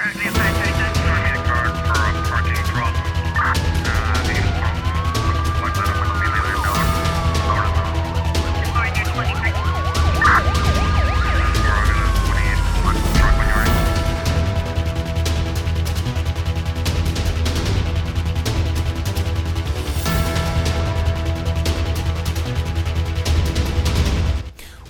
O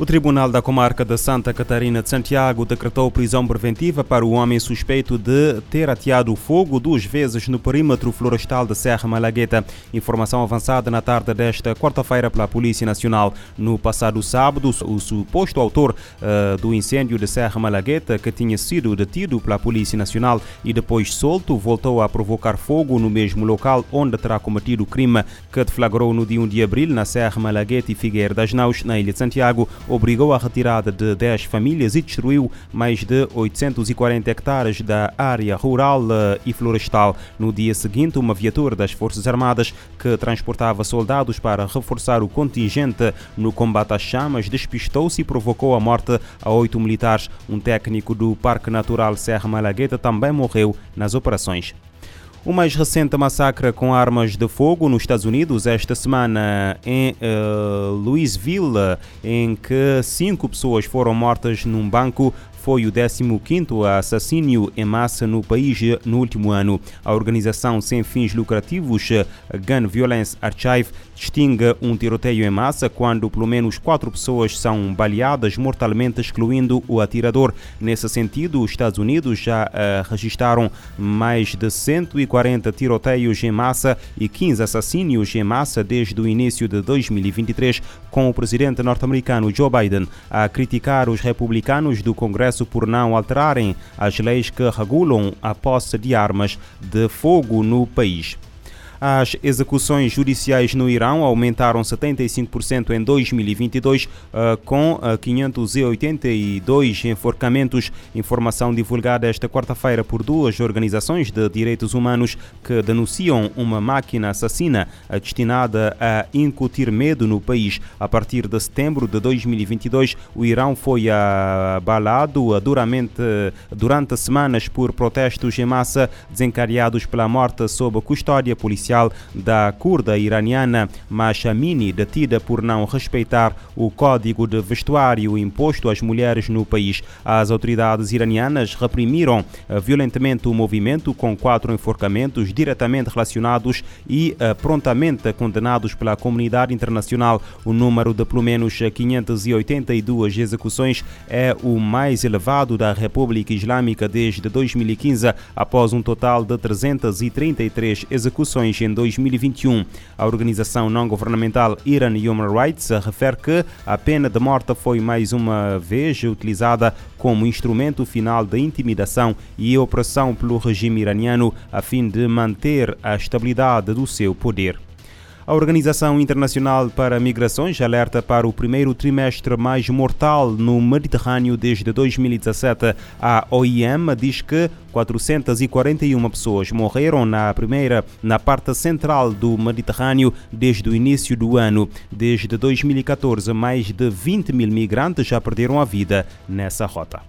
Tribunal da Comarca de Santa Catarina de Santiago decretou prisão preventiva para o homem suspeito de ter ateado fogo duas vezes no perímetro florestal da Serra Malagueta. Informação avançada na tarde desta quarta-feira pela Polícia Nacional. No passado sábado, o suposto autor uh, do incêndio de Serra Malagueta, que tinha sido detido pela Polícia Nacional e depois solto, voltou a provocar fogo no mesmo local onde terá cometido o crime que deflagrou no dia 1 de abril na Serra Malagueta e Figueira das Naus, na Ilha de Santiago obrigou a retirada de 10 famílias e destruiu mais de 840 hectares da área rural eh, e florestal. No dia seguinte, uma viatura das Forças Armadas que transportava soldados para reforçar o contingente no combate às chamas despistou-se e provocou a morte a oito militares. Um técnico do Parque Natural Serra Malagueta também morreu nas operações. O mais recente massacre com armas de fogo nos Estados Unidos esta semana em uh, Louisville, em que cinco pessoas foram mortas num banco foi o 15º assassínio em massa no país no último ano. A organização sem fins lucrativos Gun Violence Archive distingue um tiroteio em massa quando pelo menos quatro pessoas são baleadas mortalmente, excluindo o atirador. Nesse sentido, os Estados Unidos já uh, registraram mais de 140 tiroteios em massa e 15 assassínios em massa desde o início de 2023, com o presidente norte-americano Joe Biden a criticar os republicanos do Congresso por não alterarem as leis que regulam a posse de armas de fogo no país. As execuções judiciais no Irão aumentaram 75% em 2022, eh, com 582 eh, enforcamentos. Informação divulgada esta quarta-feira por duas organizações de direitos humanos que denunciam uma máquina assassina eh, destinada a incutir medo no país. A partir de setembro de 2022, o Irão foi abalado duramente durante semanas por protestos em massa desencadeados pela morte sob custódia policial da curda iraniana Mashamini, detida por não respeitar o código de vestuário imposto às mulheres no país. As autoridades iranianas reprimiram eh, violentamente o movimento com quatro enforcamentos diretamente relacionados e eh, prontamente condenados pela comunidade internacional. O número de pelo menos 582 execuções é o mais elevado da República Islâmica desde 2015, após um total de 333 execuções em 2021. A organização não-governamental Iran Human Rights refere que a pena de morte foi mais uma vez utilizada como instrumento final de intimidação e opressão pelo regime iraniano a fim de manter a estabilidade do seu poder. A Organização Internacional para Migrações alerta para o primeiro trimestre mais mortal no Mediterrâneo desde 2017. A OIM diz que 441 pessoas morreram na primeira na parte central do Mediterrâneo desde o início do ano. Desde 2014, mais de 20 mil migrantes já perderam a vida nessa rota.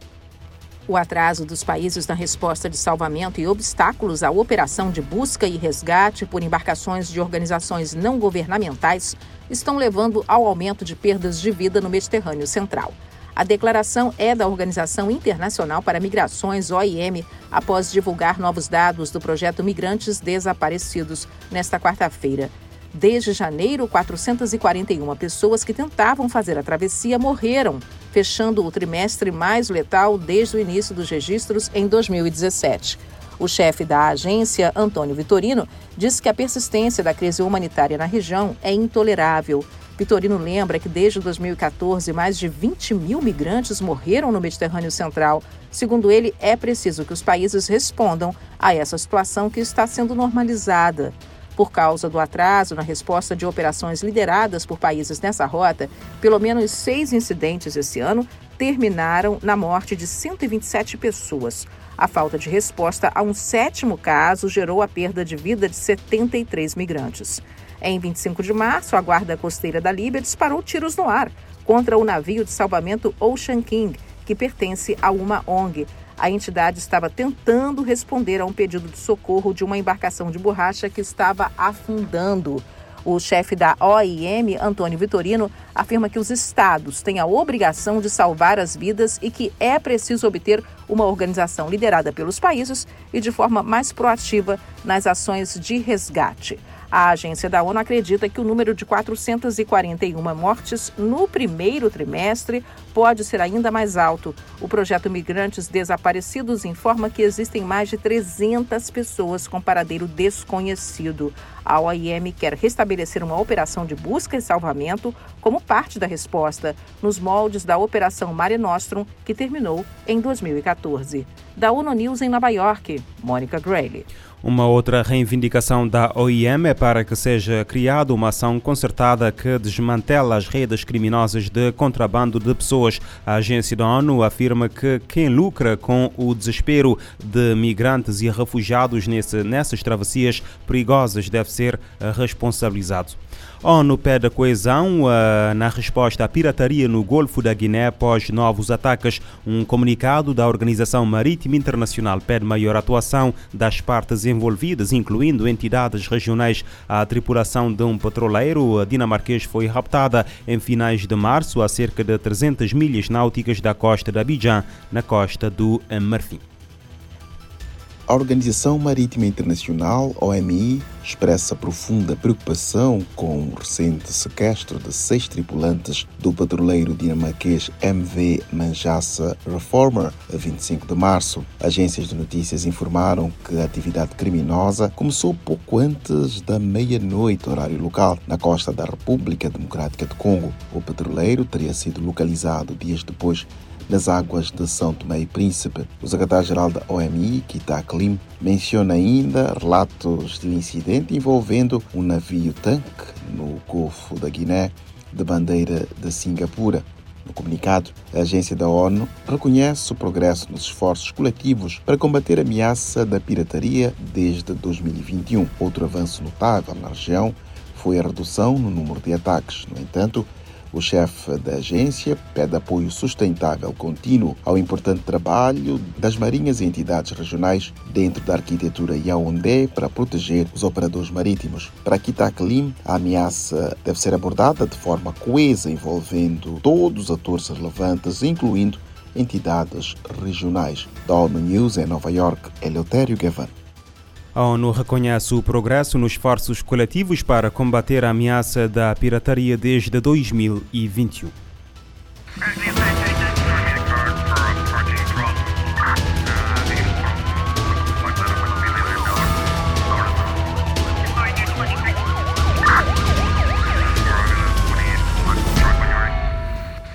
O atraso dos países na resposta de salvamento e obstáculos à operação de busca e resgate por embarcações de organizações não governamentais estão levando ao aumento de perdas de vida no Mediterrâneo Central. A declaração é da Organização Internacional para Migrações, OIM, após divulgar novos dados do projeto Migrantes Desaparecidos nesta quarta-feira. Desde janeiro, 441 pessoas que tentavam fazer a travessia morreram, fechando o trimestre mais letal desde o início dos registros em 2017. O chefe da agência, Antônio Vitorino, disse que a persistência da crise humanitária na região é intolerável. Vitorino lembra que desde 2014, mais de 20 mil migrantes morreram no Mediterrâneo Central. Segundo ele, é preciso que os países respondam a essa situação que está sendo normalizada. Por causa do atraso na resposta de operações lideradas por países nessa rota, pelo menos seis incidentes esse ano terminaram na morte de 127 pessoas. A falta de resposta a um sétimo caso gerou a perda de vida de 73 migrantes. Em 25 de março, a Guarda Costeira da Líbia disparou tiros no ar contra o navio de salvamento Ocean King, que pertence a uma ONG. a entidade estava tentando responder a um pedido de socorro de uma embarcação de borracha que estava afundando. O chefe da OIM, Antônio Vitorino, afirma que os estados têm a obrigação de salvar as vidas e que é preciso obter uma organização liderada pelos países e de forma mais proativa nas ações de resgate. A agência da ONU acredita que o número de 441 mortes no primeiro trimestre pode ser ainda mais alto. O projeto Migrantes Desaparecidos informa que existem mais de 300 pessoas com paradeiro desconhecido. A OIM quer restabelecer uma operação de busca e salvamento como parte da resposta, nos moldes da Operação Mare Nostrum, que terminou em 2014. Da ONU News em Nova York, Mônica Grayle. Uma outra reivindicação da OIM é para que seja criada uma ação concertada que desmantela as redes criminosas de contrabando de pessoas. A agência da ONU afirma que quem lucra com o desespero de migrantes e refugiados nesse, nessas travessias perigosas deve ser responsabilizado. A ONU pede coesão uh, na resposta à pirataria no Golfo da Guiné após novos ataques. Um comunicado da Organização Marítima Internacional pede maior atuação das partes envolvidas, incluindo entidades regionais. A tripulação de um petroleiro dinamarquês foi raptada em finais de março a cerca de 300 milhas náuticas da costa de Abidjan, na costa do Marfim. A Organização Marítima Internacional, OMI, expressa profunda preocupação com o recente sequestro de seis tripulantes do petroleiro dinamarquês MV Manjassa Reformer, a 25 de março. Agências de notícias informaram que a atividade criminosa começou pouco antes da meia-noite, horário local, na costa da República Democrática do Congo. O petroleiro teria sido localizado dias depois nas águas de São Tomé e Príncipe. O secretário-geral da OMI, Kita Klim, menciona ainda relatos de um incidente envolvendo um navio-tanque no Golfo da Guiné, de bandeira de Singapura. No comunicado, a agência da ONU reconhece o progresso nos esforços coletivos para combater a ameaça da pirataria desde 2021. Outro avanço notável na região foi a redução no número de ataques. No entanto, o chefe da agência pede apoio sustentável contínuo ao importante trabalho das marinhas e entidades regionais dentro da arquitetura Yaoundé para proteger os operadores marítimos. Para Kitaklim, a ameaça deve ser abordada de forma coesa, envolvendo todos os atores relevantes, incluindo entidades regionais. Da ONU News em Nova York, Eleutério Gavan. A ONU reconhece o progresso nos esforços coletivos para combater a ameaça da pirataria desde 2021.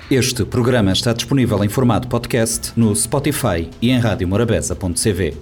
Este programa está disponível em formato podcast no Spotify e em radiomorabeza.cv.